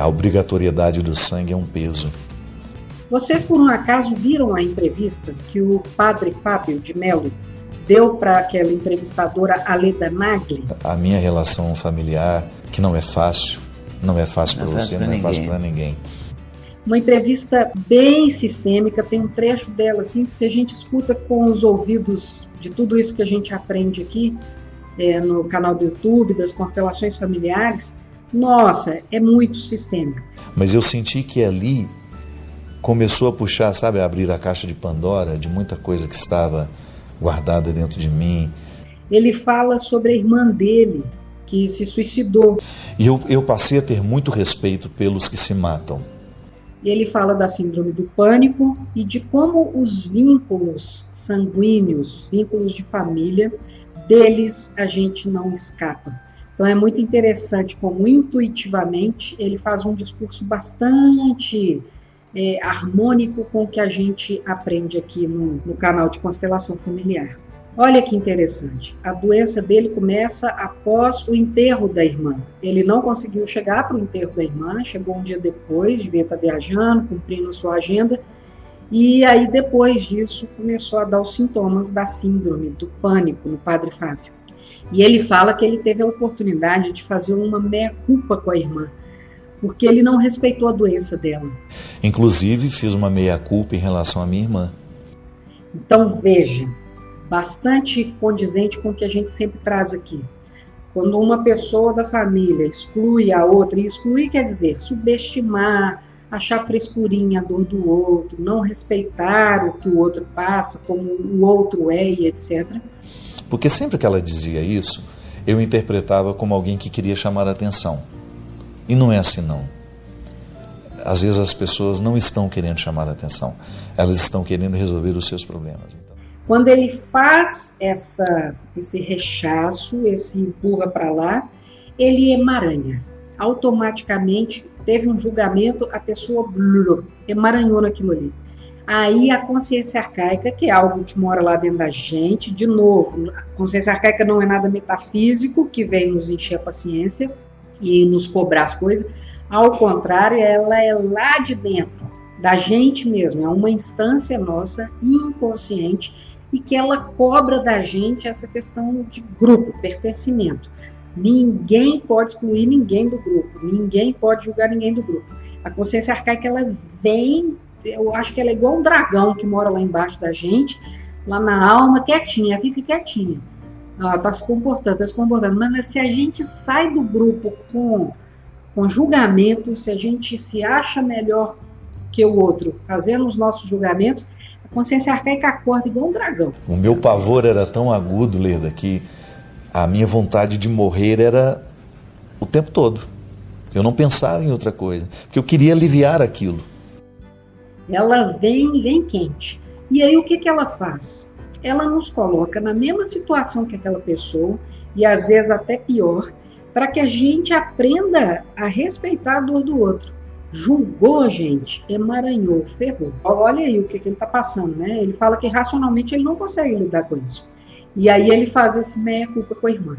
a obrigatoriedade do sangue é um peso. Vocês, por um acaso, viram a entrevista que o padre Fábio de Mello deu para aquela entrevistadora Aleda Nagli? A minha relação familiar, que não é fácil, não é fácil para você, não é fácil para ninguém. Uma entrevista bem sistêmica, tem um trecho dela assim que se a gente escuta com os ouvidos de tudo isso que a gente aprende aqui é, no canal do YouTube das constelações familiares, nossa, é muito sistêmico. Mas eu senti que ali começou a puxar, sabe, a abrir a caixa de Pandora de muita coisa que estava guardada dentro de mim. Ele fala sobre a irmã dele, que se suicidou. E eu, eu passei a ter muito respeito pelos que se matam. Ele fala da síndrome do pânico e de como os vínculos sanguíneos, os vínculos de família, deles a gente não escapa. Então é muito interessante como intuitivamente ele faz um discurso bastante é, harmônico com o que a gente aprende aqui no, no canal de constelação familiar. Olha que interessante. A doença dele começa após o enterro da irmã. Ele não conseguiu chegar para o enterro da irmã, chegou um dia depois, devia estar viajando, cumprindo sua agenda. E aí, depois disso, começou a dar os sintomas da síndrome do pânico no Padre Fábio. E ele fala que ele teve a oportunidade de fazer uma meia-culpa com a irmã porque ele não respeitou a doença dela. Inclusive, fiz uma meia-culpa em relação à minha irmã. Então, veja, bastante condizente com o que a gente sempre traz aqui. Quando uma pessoa da família exclui a outra, e excluir quer dizer subestimar, achar frescurinha a dor do outro, não respeitar o que o outro passa, como o outro é e etc. Porque sempre que ela dizia isso, eu interpretava como alguém que queria chamar a atenção. E não é assim não. Às vezes as pessoas não estão querendo chamar a atenção, elas estão querendo resolver os seus problemas. Então. Quando ele faz essa, esse rechaço, esse empurra para lá, ele emaranha. Automaticamente teve um julgamento, a pessoa blur, emaranhou naquilo ali. Aí a consciência arcaica, que é algo que mora lá dentro da gente, de novo, a consciência arcaica não é nada metafísico que vem nos encher a paciência, e nos cobrar as coisas. Ao contrário, ela é lá de dentro, da gente mesmo, é uma instância nossa inconsciente e que ela cobra da gente essa questão de grupo, pertencimento. Ninguém pode excluir ninguém do grupo, ninguém pode julgar ninguém do grupo. A consciência arcaica ela vem, eu acho que ela é igual um dragão que mora lá embaixo da gente, lá na alma, quietinha, fica quietinha ela está se comportando, está se comportando. Mas se a gente sai do grupo com, com julgamento, se a gente se acha melhor que o outro, fazendo os nossos julgamentos, a consciência arcaica acorda igual um dragão. O meu pavor era tão agudo, Leda, que a minha vontade de morrer era o tempo todo. Eu não pensava em outra coisa, porque eu queria aliviar aquilo. Ela vem, vem quente. E aí o que, que ela faz? ela nos coloca na mesma situação que aquela pessoa, e às vezes até pior, para que a gente aprenda a respeitar a dor do outro. Julgou a gente, emaranhou, ferrou. Olha aí o que, que ele está passando, né? Ele fala que racionalmente ele não consegue lidar com isso. E aí ele faz esse meia-culpa com a irmã.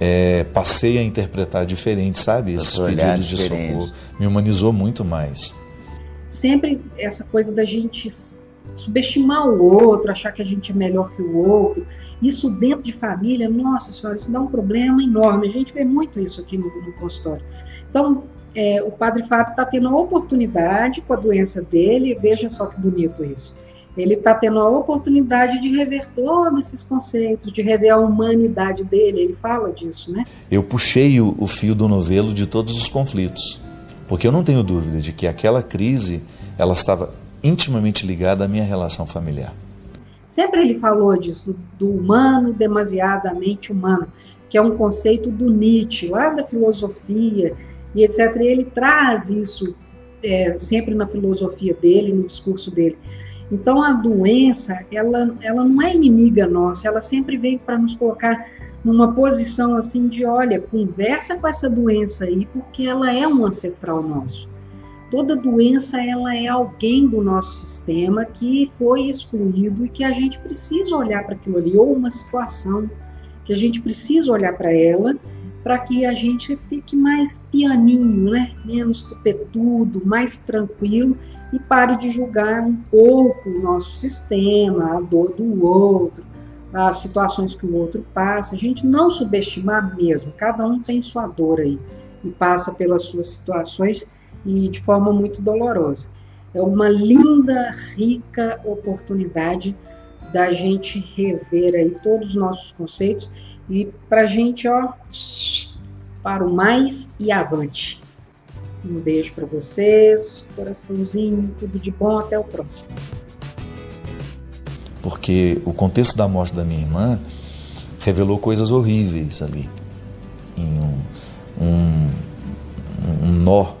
É, passei a interpretar diferente, sabe? Esses pedidos de socorro. Me humanizou muito mais. Sempre essa coisa da gente subestimar o outro, achar que a gente é melhor que o outro. Isso dentro de família, nossa senhora, isso dá um problema enorme. A gente vê muito isso aqui no, no consultório. Então, é, o padre Fábio está tendo a oportunidade com a doença dele, veja só que bonito isso. Ele está tendo a oportunidade de rever todos esses conceitos, de rever a humanidade dele. Ele fala disso, né? Eu puxei o, o fio do novelo de todos os conflitos, porque eu não tenho dúvida de que aquela crise ela estava intimamente ligada à minha relação familiar. Sempre ele falou disso, do humano demasiadamente humano, que é um conceito do Nietzsche, lá da filosofia e etc. E ele traz isso é, sempre na filosofia dele, no discurso dele. Então a doença, ela, ela não é inimiga nossa, ela sempre vem para nos colocar numa posição assim de, olha, conversa com essa doença aí, porque ela é um ancestral nosso. Toda doença ela é alguém do nosso sistema que foi excluído e que a gente precisa olhar para aquilo ali, ou uma situação que a gente precisa olhar para ela para que a gente fique mais pianinho, né? menos tupetudo, mais tranquilo e pare de julgar um pouco o nosso sistema, a dor do outro, as situações que o outro passa. A gente não subestimar mesmo, cada um tem sua dor aí e passa pelas suas situações e de forma muito dolorosa. É uma linda, rica oportunidade da gente rever aí todos os nossos conceitos e para a gente, ó, para o mais e avante. Um beijo para vocês, coraçãozinho, tudo de bom, até o próximo. Porque o contexto da morte da minha irmã revelou coisas horríveis ali, em um, um, um nó,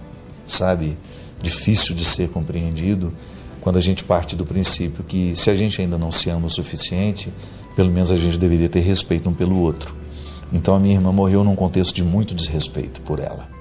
sabe, difícil de ser compreendido quando a gente parte do princípio que se a gente ainda não se ama o suficiente, pelo menos a gente deveria ter respeito um pelo outro. Então a minha irmã morreu num contexto de muito desrespeito por ela.